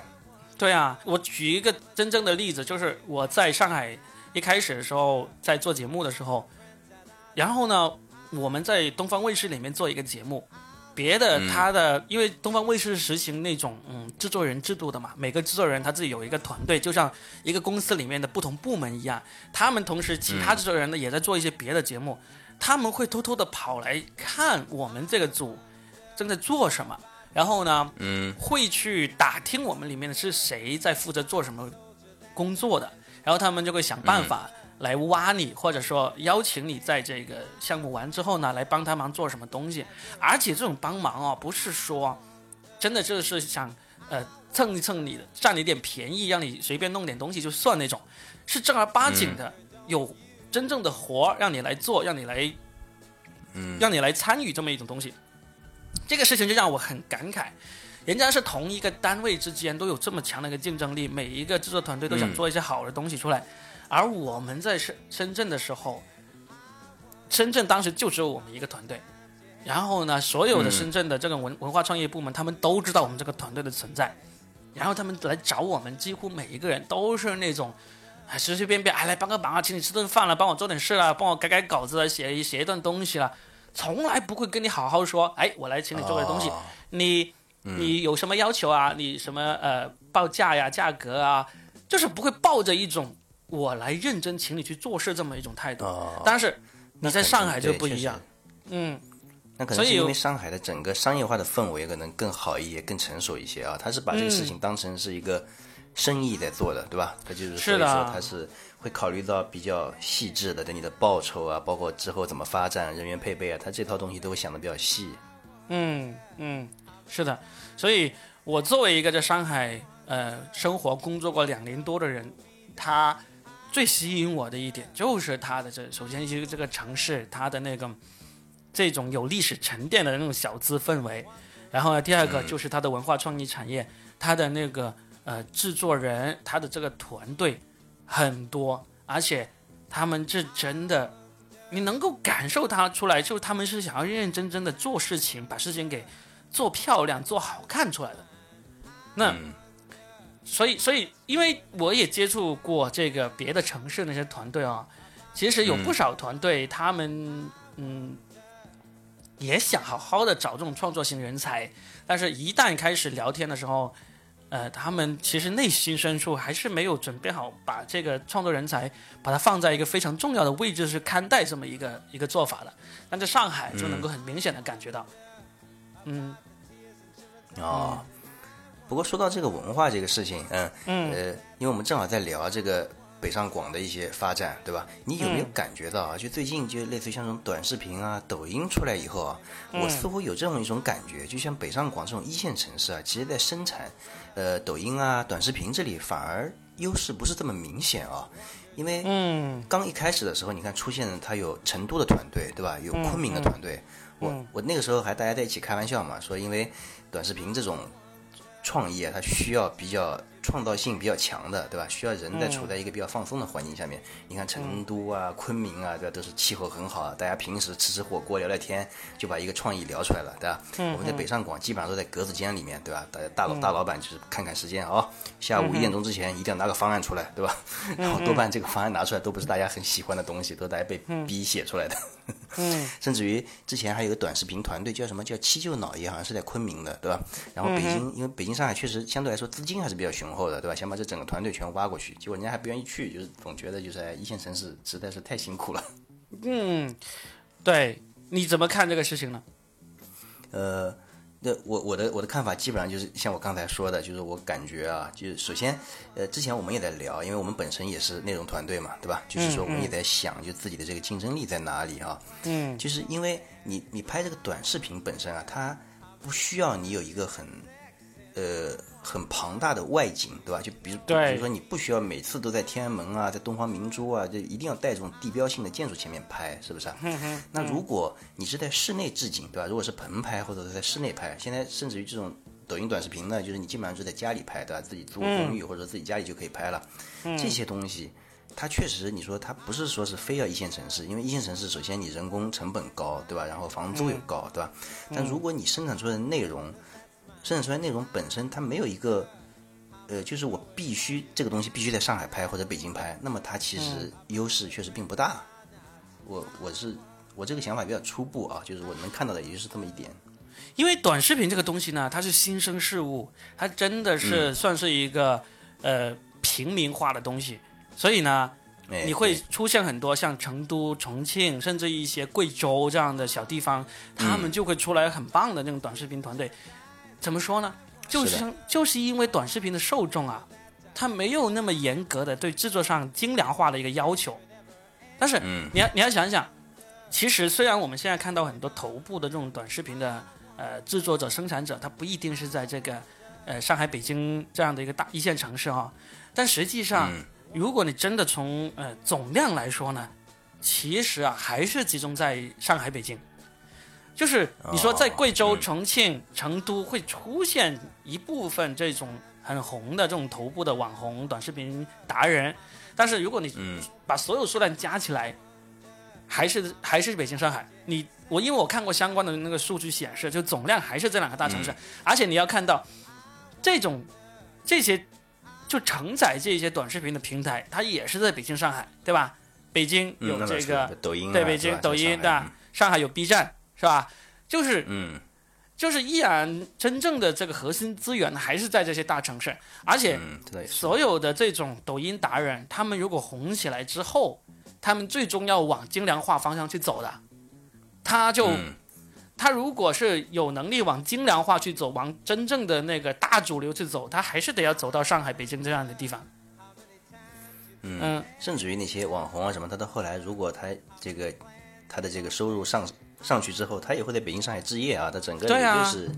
对啊，我举一个真正的例子，就是我在上海一开始的时候在做节目的时候，然后呢，我们在东方卫视里面做一个节目，别的他的，因为东方卫视实行那种嗯制作人制度的嘛，每个制作人他自己有一个团队，就像一个公司里面的不同部门一样，他们同时其他制作人呢也在做一些别的节目，他们会偷偷的跑来看我们这个组正在做什么。然后呢，嗯，会去打听我们里面的是谁在负责做什么工作的，然后他们就会想办法来挖你，或者说邀请你在这个项目完之后呢，来帮他忙做什么东西。而且这种帮忙哦，不是说真的就是想呃蹭一蹭你的，占你点便宜，让你随便弄点东西就算那种，是正儿八经的有真正的活让你来做，让你来，嗯，让你来参与这么一种东西。这个事情就让我很感慨，人家是同一个单位之间都有这么强的一个竞争力，每一个制作团队都想做一些好的东西出来，而我们在深深圳的时候，深圳当时就只有我们一个团队，然后呢，所有的深圳的这个文文化创业部门，他们都知道我们这个团队的存在，然后他们来找我们，几乎每一个人都是那种。随随便便，哎，来帮个忙啊，请你吃顿饭了，帮我做点事了，帮我改改稿子了，写写一段东西了，从来不会跟你好好说，哎，我来请你做个东西，你你有什么要求啊？你什么呃报价呀、价格啊，就是不会抱着一种我来认真请你去做事这么一种态度。但是你在上海就不一样，嗯，那可能是因为上海的整个商业化的氛围可能更好一些、更成熟一些啊，他是把这个事情当成是一个。生意在做的，对吧？他就是所以说他是会考虑到比较细致的，对你的报酬啊，包括之后怎么发展、人员配备啊，他这套东西都会想的比较细。嗯嗯，是的。所以我作为一个在上海呃生活工作过两年多的人，他最吸引我的一点就是他的这首先一个这个城市，它的那个这种有历史沉淀的那种小资氛围，然后呢，第二个就是它的文化创意产业，它的那个。呃，制作人他的这个团队很多，而且他们这真的，你能够感受他出来，就是他们是想要认认真真的做事情，把事情给做漂亮、做好看出来的。那，所以，所以，因为我也接触过这个别的城市那些团队啊，其实有不少团队，他们嗯，也想好好的找这种创作型人才，但是一旦开始聊天的时候。呃，他们其实内心深处还是没有准备好把这个创作人才把它放在一个非常重要的位置去看待这么一个一个做法的。但在上海就能够很明显的感觉到，嗯，哦，不过说到这个文化这个事情，嗯嗯，呃，因为我们正好在聊这个。北上广的一些发展，对吧？你有没有感觉到啊？就最近就类似于像这种短视频啊、抖音出来以后啊，我似乎有这么一种感觉，就像北上广这种一线城市啊，其实在生产，呃，抖音啊、短视频这里反而优势不是这么明显啊。因为嗯，刚一开始的时候，你看出现了它有成都的团队，对吧？有昆明的团队。我我那个时候还大家在一起开玩笑嘛，说因为短视频这种创意啊，它需要比较。创造性比较强的，对吧？需要人在处在一个比较放松的环境下面。你看成都啊、昆明啊，对吧？都是气候很好啊，大家平时吃吃火锅、聊聊天，就把一个创意聊出来了，对吧？我们在北上广基本上都在格子间里面，对吧？大家大老大老板就是看看时间啊，下午一点钟之前一定要拿个方案出来，对吧？然后多半这个方案拿出来都不是大家很喜欢的东西，都是大家被逼写出来的。嗯，[laughs] 甚至于之前还有个短视频团队叫什么叫七舅脑爷，好像是在昆明的，对吧？然后北京，因为北京、上海确实相对来说资金还是比较雄厚的，对吧？想把这整个团队全挖过去，结果人家还不愿意去，就是总觉得就是在一线城市实在是太辛苦了。[laughs] 嗯，对，你怎么看这个事情呢？呃。那我我的我的看法基本上就是像我刚才说的，就是我感觉啊，就是首先，呃，之前我们也在聊，因为我们本身也是内容团队嘛，对吧？就是说我们也在想，就自己的这个竞争力在哪里啊？嗯，就是因为你你拍这个短视频本身啊，它不需要你有一个很，呃。很庞大的外景，对吧？就比如，比如说你不需要每次都在天安门啊，在东方明珠啊，就一定要带这种地标性的建筑前面拍，是不是？那如果你是在室内置景，对吧？如果是棚拍或者是在室内拍，现在甚至于这种抖音短视频呢，就是你基本上是在家里拍，对吧？自己租公寓或者自己家里就可以拍了。这些东西，它确实，你说它不是说是非要一线城市，因为一线城市首先你人工成本高，对吧？然后房租又高，对吧？但如果你生产出来的内容，生产出来内容本身，它没有一个，呃，就是我必须这个东西必须在上海拍或者北京拍，那么它其实优势确实并不大。我我是我这个想法比较初步啊，就是我能看到的也就是这么一点。因为短视频这个东西呢，它是新生事物，它真的是算是一个呃平民化的东西，所以呢，你会出现很多像成都、重庆，甚至一些贵州这样的小地方，他们就会出来很棒的那种短视频团队。怎么说呢？就是就是因为短视频的受众啊，它没有那么严格的对制作上精良化的一个要求。但是，你要你要想想，其实虽然我们现在看到很多头部的这种短视频的呃制作者、生产者，他不一定是在这个呃上海、北京这样的一个大一线城市哈，但实际上，如果你真的从呃总量来说呢，其实啊还是集中在上海、北京。就是你说在贵州、重庆、成都会出现一部分这种很红的这种头部的网红短视频达人，但是如果你把所有数量加起来，还是还是北京、上海。你我因为我看过相关的那个数据显示，就总量还是这两个大城市，而且你要看到这种这些就承载这些短视频的平台，它也是在北京、上海，对吧？北京有这个抖音，对北京抖音，对吧？上海有 B 站，是吧？就是嗯。就是依然真正的这个核心资源还是在这些大城市，而且所有的这种抖音达人，他们如果红起来之后，他们最终要往精良化方向去走的，他就他如果是有能力往精良化去走，往真正的那个大主流去走，他还是得要走到上海、北京这样的地方。嗯，甚至于那些网红啊什么，他到后来如果他这个他的这个收入上。上去之后，他也会在北京、上海置业啊。他整个也就是，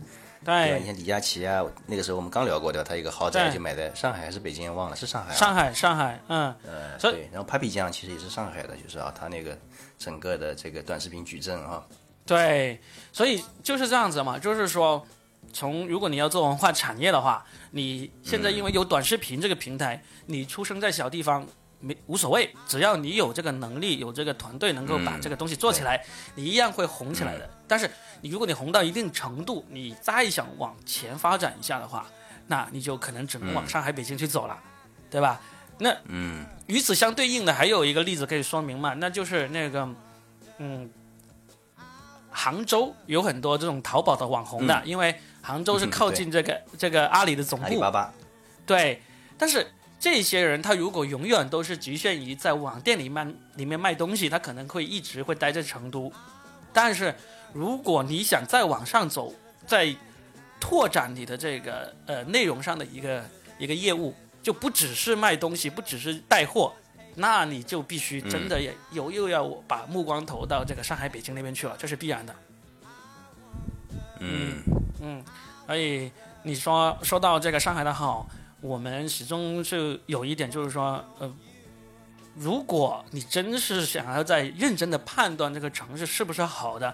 对，你看李佳琦啊，那个时候我们刚聊过对吧？他一个豪宅就买在上海还是北京？忘了是上海。上海，上海，嗯。呃，对。然后 Papi 酱其实也是上海的，就是啊，他那个整个的这个短视频矩阵啊。对，所以就是这样子嘛，就是说，从如果你要做文化产业的话，你现在因为有短视频这个平台，你出生在小地方。没无所谓，只要你有这个能力，有这个团队能够把这个东西做起来，你一样会红起来的。但是你如果你红到一定程度，你再想往前发展一下的话，那你就可能只能往上海、北京去走了，对吧？那嗯，与此相对应的还有一个例子可以说明嘛，那就是那个嗯，杭州有很多这种淘宝的网红的，因为杭州是靠近这个这个阿里的总部，阿里巴巴，对，但是。这些人他如果永远都是局限于在网店里面里面卖东西，他可能会一直会待在成都。但是如果你想再往上走，再拓展你的这个呃内容上的一个一个业务，就不只是卖东西，不只是带货，那你就必须真的也有又要把目光投到这个上海、北京那边去了，这是必然的。嗯嗯，所以你说说到这个上海的好。我们始终是有一点，就是说，呃，如果你真是想要在认真的判断这个城市是不是好的，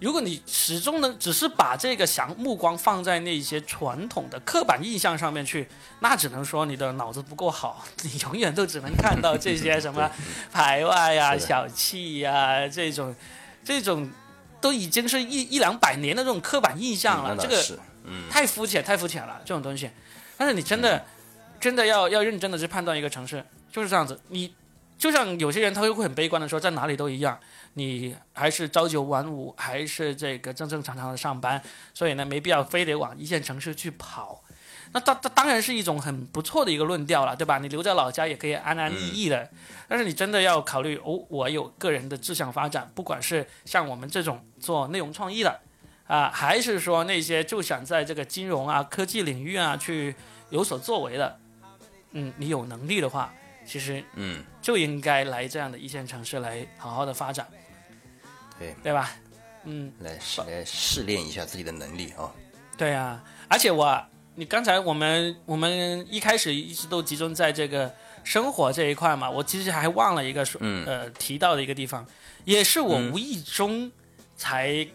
如果你始终呢只是把这个想目光放在那些传统的刻板印象上面去，那只能说你的脑子不够好，你永远都只能看到这些什么 [laughs] 排外呀、小气呀这种，这种都已经是一一两百年的这种刻板印象了，这个太肤浅，太肤浅了，这种东西。但是你真的，真的要要认真的去判断一个城市，就是这样子。你就像有些人他又会很悲观的说，在哪里都一样，你还是朝九晚五，还是这个正正常常的上班，所以呢，没必要非得往一线城市去跑。那当当当然是一种很不错的一个论调了，对吧？你留在老家也可以安安逸逸的。但是你真的要考虑哦，我有个人的志向发展，不管是像我们这种做内容创意的。啊，还是说那些就想在这个金融啊、科技领域啊去有所作为的，嗯，你有能力的话，其实嗯就应该来这样的一线城市来好好的发展，对对吧？嗯，来试来试炼一下自己的能力啊。对啊，而且我你刚才我们我们一开始一直都集中在这个生活这一块嘛，我其实还忘了一个说呃提到的一个地方，也是我无意中才。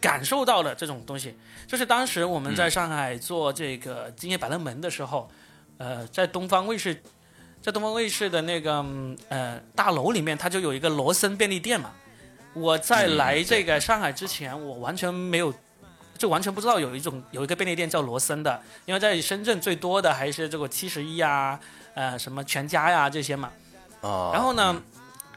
感受到了这种东西，就是当时我们在上海做这个《今夜百乐门》的时候，呃，在东方卫视，在东方卫视的那个呃大楼里面，它就有一个罗森便利店嘛。我在来这个上海之前，我完全没有，就完全不知道有一种有一个便利店叫罗森的，因为在深圳最多的还是这个七十一啊，呃，什么全家呀这些嘛。哦。然后呢？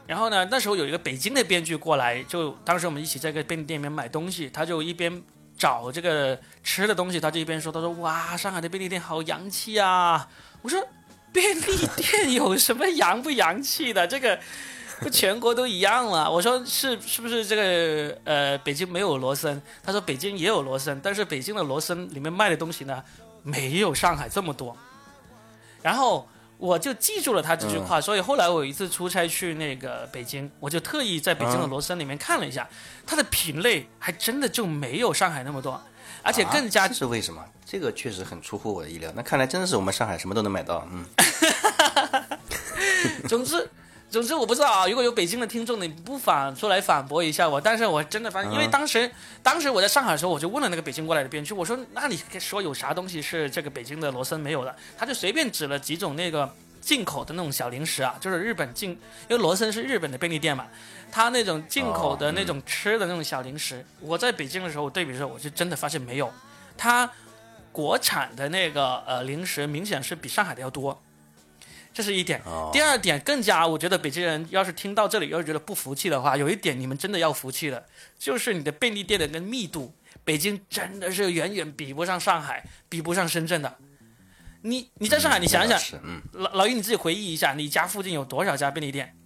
然后呢？那时候有一个北京的编剧过来，就当时我们一起在个便利店里面买东西，他就一边找这个吃的东西，他就一边说：“他说哇，上海的便利店好洋气啊！”我说：“便利店有什么洋不洋气的？这个不全国都一样吗？”我说：“是是不是这个呃，北京没有罗森？”他说：“北京也有罗森，但是北京的罗森里面卖的东西呢，没有上海这么多。”然后。我就记住了他这句话，所以后来我有一次出差去那个北京，我就特意在北京的罗森里面看了一下，它的品类还真的就没有上海那么多，而且更加是为什么？这个确实很出乎我的意料。那看来真的是我们上海什么都能买到，嗯。[laughs] [laughs] 总之。总之我不知道啊，如果有北京的听众，你不反出来反驳一下我。但是我真的发现，因为当时当时我在上海的时候，我就问了那个北京过来的编剧，我说：“那你说有啥东西是这个北京的罗森没有的？”他就随便指了几种那个进口的那种小零食啊，就是日本进，因为罗森是日本的便利店嘛，他那种进口的那种吃的那种小零食，我在北京的时候对比的时候，我就真的发现没有，它国产的那个呃零食明显是比上海的要多。这是一点，第二点更加，我觉得北京人要是听到这里，要是觉得不服气的话，有一点你们真的要服气了，就是你的便利店的那个密度，北京真的是远远比不上上海，比不上深圳的。你你在上海，你想想，老老于你自己回忆一下，你家附近有多少家便利店？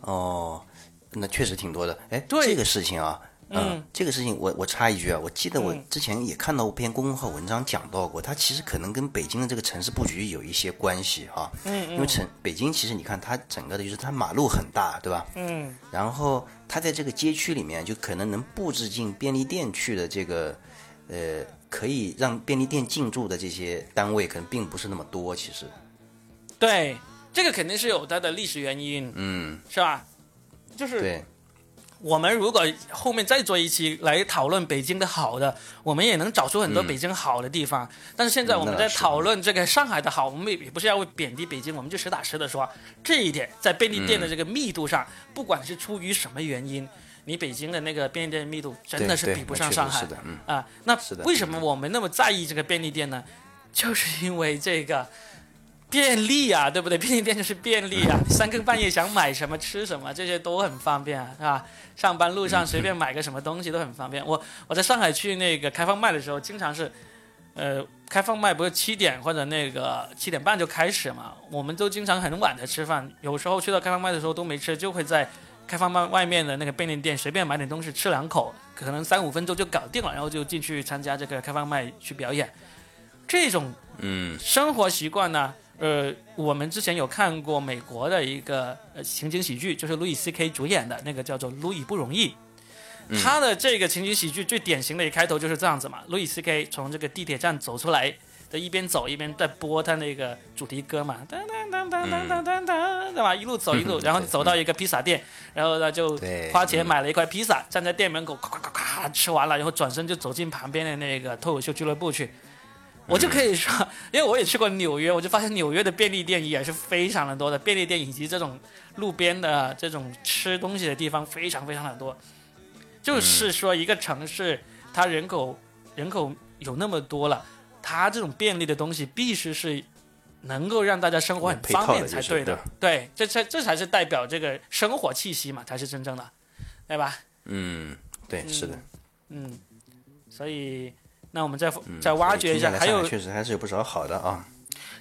哦，那确实挺多的。哎，这个事情啊。嗯，这个事情我我插一句啊，我记得我之前也看到一篇公众号文章讲到过，它其实可能跟北京的这个城市布局有一些关系哈。嗯因为城北京其实你看它整个的就是它马路很大，对吧？嗯。然后它在这个街区里面就可能能布置进便利店去的这个，呃，可以让便利店进驻的这些单位可能并不是那么多，其实。对，这个肯定是有它的历史原因。嗯。是吧？就是。对。我们如果后面再做一期来讨论北京的好的，我们也能找出很多北京好的地方。但是现在我们在讨论这个上海的好，我们也不是要贬低北京，我们就实打实的说这一点，在便利店的这个密度上，不管是出于什么原因，你北京的那个便利店密度真的是比不上上海的。啊，那为什么我们那么在意这个便利店呢？就是因为这个。便利啊，对不对？[laughs] 便利店就是便利啊，三更半夜想买什么吃什么，这些都很方便，是吧？上班路上随便买个什么东西都很方便。我我在上海去那个开放麦的时候，经常是，呃，开放麦不是七点或者那个七点半就开始嘛，我们都经常很晚才吃饭，有时候去到开放麦的时候都没吃，就会在开放麦外面的那个便利店随便买点东西吃两口，可能三五分钟就搞定了，然后就进去参加这个开放麦去表演。这种嗯生活习惯呢？呃，我们之前有看过美国的一个呃情景喜剧，就是路易 C K 主演的那个叫做《路易不容易》。他的这个情景喜剧最典型的一开头就是这样子嘛，路易 C K 从这个地铁站走出来，他一边走一边在播他那个主题歌嘛，噔噔噔噔噔噔噔噔，对吧？一路走一路，然后走到一个披萨店，然后呢就 [laughs] 花钱买了一块披萨，站在店门口咔咔咔咔吃完了，然后转身就走进旁边的那个脱口秀俱乐部去。我就可以说，因为我也去过纽约，我就发现纽约的便利店也是非常的多的，便利店以及这种路边的这种吃东西的地方非常非常的多。就是说，一个城市它人口人口有那么多了，它这种便利的东西必须是能够让大家生活很方便才对的。对，这才这才是代表这个生活气息嘛，才是真正的，对吧？嗯，对，是的。嗯，所以。那我们再再挖掘一下，还有确实还是有不少好的啊，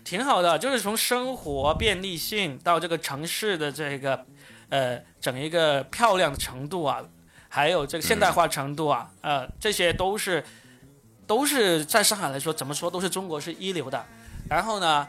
挺好的。就是从生活便利性到这个城市的这个呃整一个漂亮的程度啊，还有这个现代化程度啊，呃，这些都是都是在上海来说，怎么说都是中国是一流的。然后呢，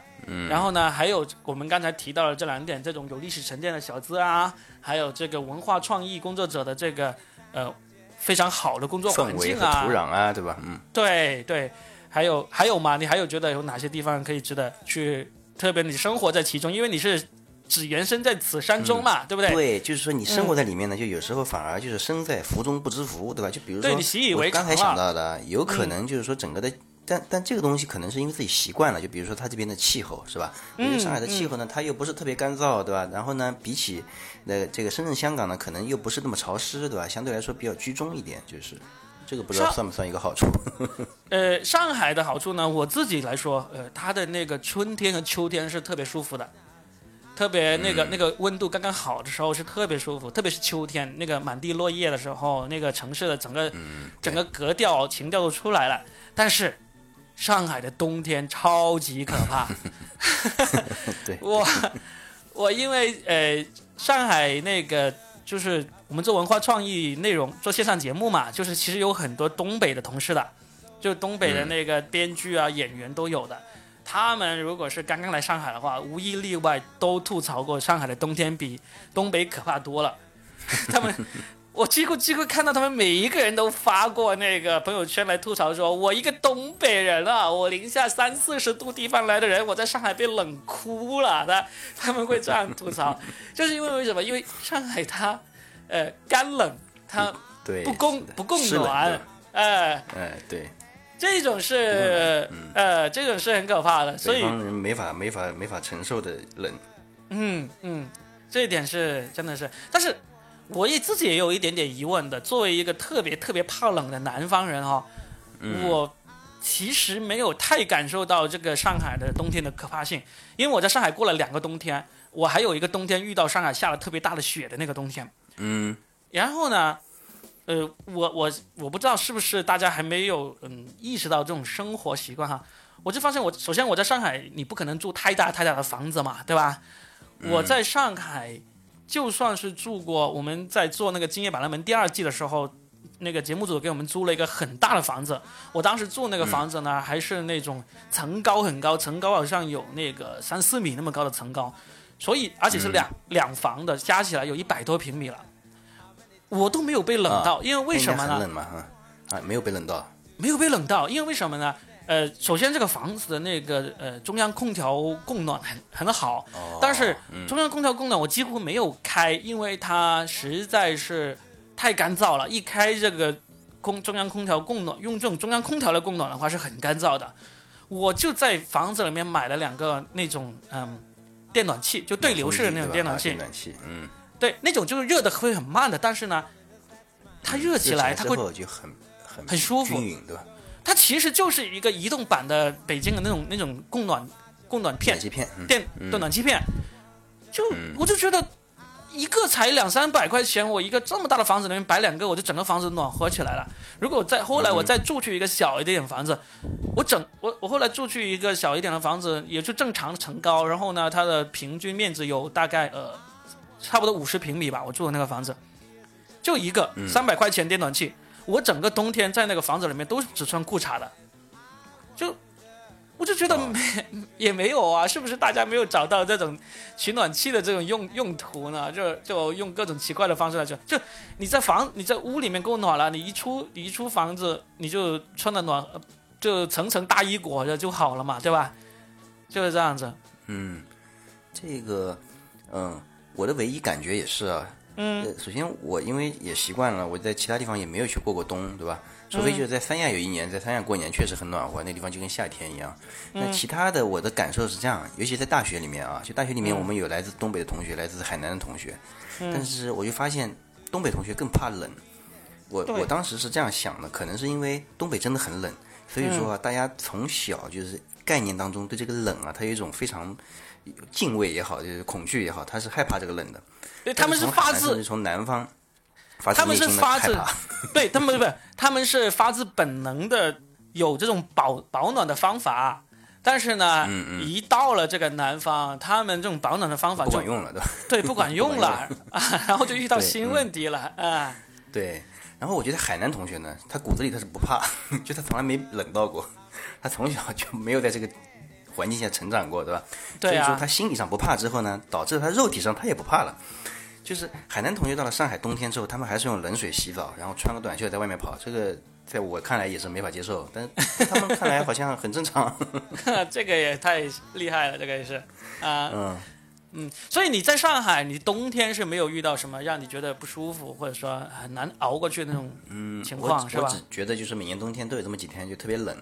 然后呢，还有我们刚才提到的这两点，这种有历史沉淀的小资啊，还有这个文化创意工作者的这个呃。非常好的工作环境啊，土壤啊，对吧？嗯，对对，还有还有吗？你还有觉得有哪些地方可以值得去？特别你生活在其中，因为你是只原生在此山中嘛，对不对？对，就是说你生活在里面呢，就有时候反而就是身在福中不知福，对吧？就比如说，我刚才想到的，有可能就是说整个的。但但这个东西可能是因为自己习惯了，就比如说它这边的气候是吧？因为上海的气候呢，它又不是特别干燥，对吧？然后呢，比起那这个深圳、香港呢，可能又不是那么潮湿，对吧？相对来说比较居中一点，就是这个不知道算不算一个好处？[laughs] 呃，上海的好处呢，我自己来说，呃，它的那个春天和秋天是特别舒服的，特别那个那个温度刚刚好的时候是特别舒服，特别是秋天那个满地落叶的时候，那个城市的整个整个格调情调都出来了，但是。上海的冬天 [laughs] 超级可怕，[laughs] 对，我我因为呃上海那个就是我们做文化创意内容做线上节目嘛，就是其实有很多东北的同事的，就东北的那个编剧啊演员都有的，他们如果是刚刚来上海的话，无一例外都吐槽过上海的冬天比东北可怕多了，[laughs] 他们。我几乎几乎看到他们每一个人都发过那个朋友圈来吐槽，说我一个东北人啊，我零下三四十度地方来的人，我在上海被冷哭了。他他们会这样吐槽，就是因为为什么？因为上海它，呃，干冷，它不供不供暖，哎哎对，这种是呃，这种是很可怕的，所以人没法没法没法承受的冷。嗯嗯，这一点是真的是，但是我也自己也有一点点疑问的。作为一个特别特别怕冷的南方人哈、我其实没有太感受到这个上海的冬天的可怕性，因为我在上海过了两个冬天，我还有一个冬天遇到上海下了特别大的雪的那个冬天。嗯，然后呢，呃，我我我不知道是不是大家还没有嗯意识到这种生活习惯哈。我就发现我首先我在上海，你不可能住太大太大的房子嘛，对吧？我在上海，就算是住过，我们在做那个《今夜百乐门》第二季的时候，那个节目组给我们租了一个很大的房子。我当时住那个房子呢，还是那种层高很高，层高好像有那个三四米那么高的层高，所以而且是两、两房的，加起来有一百多平米了。我都没有被冷到，因为为什么呢？啊，没有被冷到。没有被冷到，因为为什么呢？呃，首先这个房子的那个呃中央空调供暖很很好，哦但是嗯中央空调供暖我几乎没有开，因为它实在是太干燥了。一开这个空中央空调供暖，用这种中央空调来供暖的话是很干燥的。我就在房子里面买了两个那种嗯电暖器，就对流式的那种电暖器嗯，对，那种就是热的会很慢的，但是呢，它热起来它会就很很很舒服均匀，对吧？它其实就是一个移动版的北京的那种那种供暖供暖片暖气片，嗯电嗯。对暖气片，就我就觉得一个才两三百块钱，我一个这么大的房子里面摆两个，我就整个房子暖和起来了。如果再后来我再住去一个小一点的房子，我整我我后来住去一个小一点的房子，也就正常的层高，然后呢，它的平均面积有大概呃差不多五十平米吧，我住的那个房子，就一个三百块钱电暖气，我整个冬天在那个房子里面都是只穿裤衩的，就我就觉得没、[laughs] 也没有啊，是不是大家没有找到这种取暖器的这种用用途呢？就就用各种奇怪的方式来说，就你在房你在屋里面够暖了，你一出你一出房子你就穿的暖，呃就层层大衣裹着就好了嘛，对吧？就是这样子。嗯，这个，嗯，我的唯一感觉也是啊，嗯。呃，首先我因为也习惯了，我在其他地方也没有去过过冬，对吧？除非就是在三亚有一年，在三亚过年确实很暖和，那地方就跟夏天一样。那其他的我的感受是这样，尤其在大学里面啊，就大学里面我们有来自东北的同学，来自海南的同学，但是我就发现东北同学更怕冷。我我当时是这样想的，可能是因为东北真的很冷，所以说啊，大家从小就是概念当中对这个冷啊，它有一种非常敬畏也好，就是恐惧也好，他是害怕这个冷的。对，他们是发自但从南方发自他们是发自。对他们不是，他们是发自本能的有这种保保暖的方法，但是呢，嗯嗯一到了这个南方，他们这种保暖的方法就不管用了，对吧？对不管用了啊，然后就遇到新嗯问题了啊。对。然后我觉得海南同学呢，他骨子里他是不怕，[laughs] 就他从来没冷到过，他从小就没有在这个环境下成长过，对吧？对啊所以说他心理上不怕之后呢，导致他肉体上他也不怕了。就是海南同学到了上海冬天之后，他们还是用冷水洗澡，然后穿个短袖在外面跑，这个在我看来也是没法接受，但是他们看来好像很正常。[laughs] 这个也太厉害了，这个也是啊，嗯，嗯，所以你在上海，你冬天是没有遇到什么让你觉得不舒服，或者说很难熬过去的那种情我况，是吧我？只觉得就是每年冬天都有这么几天就特别冷，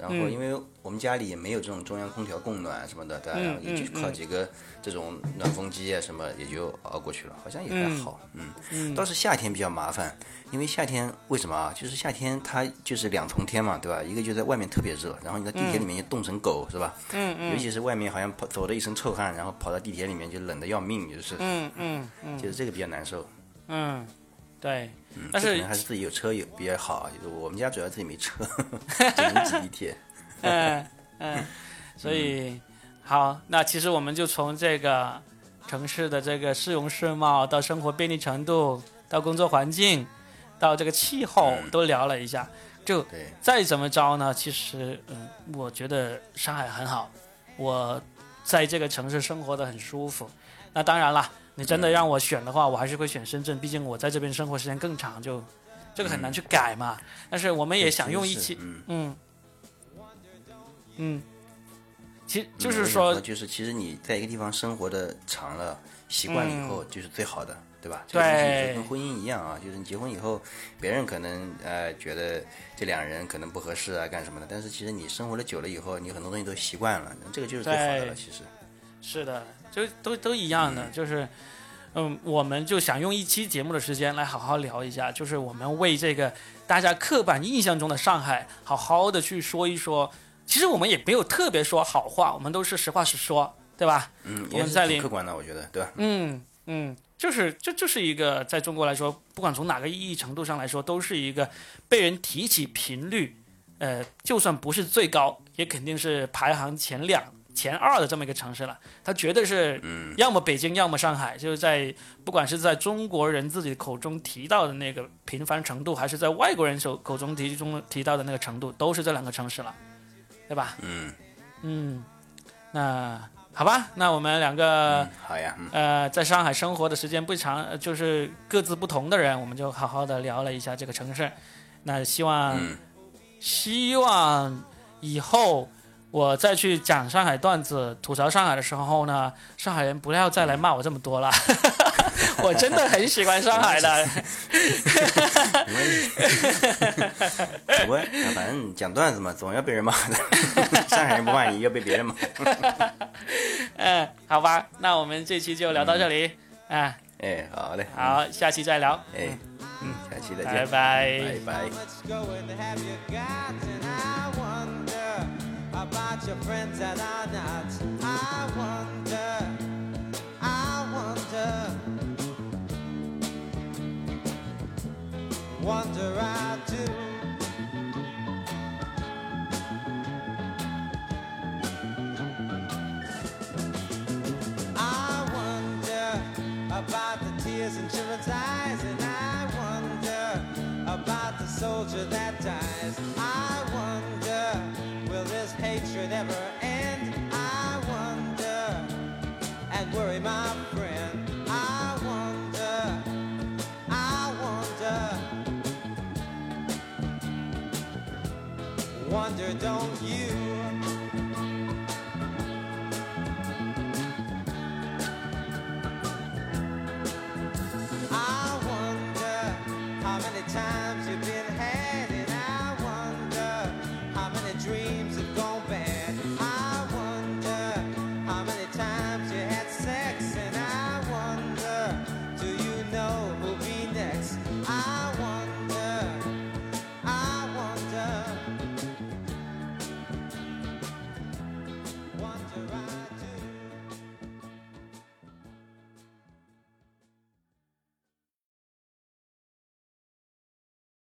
然后嗯因为我们家里也没有这种中央空调供暖什么的，对然后也就嗯靠几个这种暖风机啊什么也就熬过去了，好像也还好。嗯，嗯倒是夏天比较麻烦，因为夏天为什么啊？就是夏天它就是两重天嘛，对吧？一个就在外面特别热，然后你在地铁里面就冻成狗，是吧？嗯嗯尤其是外面好像跑走的一身臭汗，然后跑到地铁里面就冷的要命，就是嗯嗯嗯就是这个比较难受。嗯，对，嗯但是还是自己有车有比较好，就是我们家主要自己没车，[laughs] 只能挤地铁。嗯嗯，所以好，那其实我们就从这个城市的这个市容市貌，到生活便利程度，到工作环境，到这个气候，嗯都聊了一下。就对，再怎么着呢，其实嗯，我觉得上海很好，我在这个城市生活的很舒服。那当然了，你真的让我选的话，我还是会选深圳，毕竟我在这边生活时间更长，就这个很难去改嘛。但是我们也想用一起，嗯，嗯。嗯，其实嗯就是说，就是其实你在一个地方生活的长了，习惯了以嗯。后，就是最好的，对吧？这个东西对就跟婚姻一样啊，就是你结婚以后，别人可能呃觉得这两人可能不合适啊，干什么的，但是其实你生活的久了以后，你很多东西都习惯了，这个就是最好的了。其实，是的，就都都一样的，就是，嗯，我们就想用一期节目的时间来好好聊一下，就是我们为这个大家刻板印象中的上海好好的去说一说。其实我们也没有特别说好话，我们都是实话实说，对吧？嗯，我们在里客观的，我觉得，对吧？嗯嗯，就是这就是一个在中国来说，不管从哪个意义程度上来说，都是一个被人提起频率，呃，就算不是最高，也肯定是排行前两、前二的这么一个城市了。它绝对是，要么北京，要么上海，就是在不管是在中国人自己口中提到的那个频繁程度，还是在外国人手口中提中提到的那个程度，都是这两个城市了，对吧？嗯嗯，那好吧，那我们两个。嗯，好呀，嗯呃，在上海生活的时间不长，呃就是各自不同的人，我们就好好的聊了一下这个城市。那希望，嗯希望以后我再去讲上海段子、吐槽上海的时候呢，上海人不要再来骂我这么多了。[laughs] 我真的很喜欢上海的。反正讲段子嘛，总要被人骂的。[laughs] 上海人不骂你，要被别人骂。[laughs] 嗯，好吧，那我们这期就聊到这里。啊，哎，好嘞，好，下期再聊。哎，嗯，下期再拜见，拜。拜拜。much about your friends that are not. I wonder, I wonder, wonder I do. I wonder about the tears in children's eyes, and I wonder about the soldier that dies.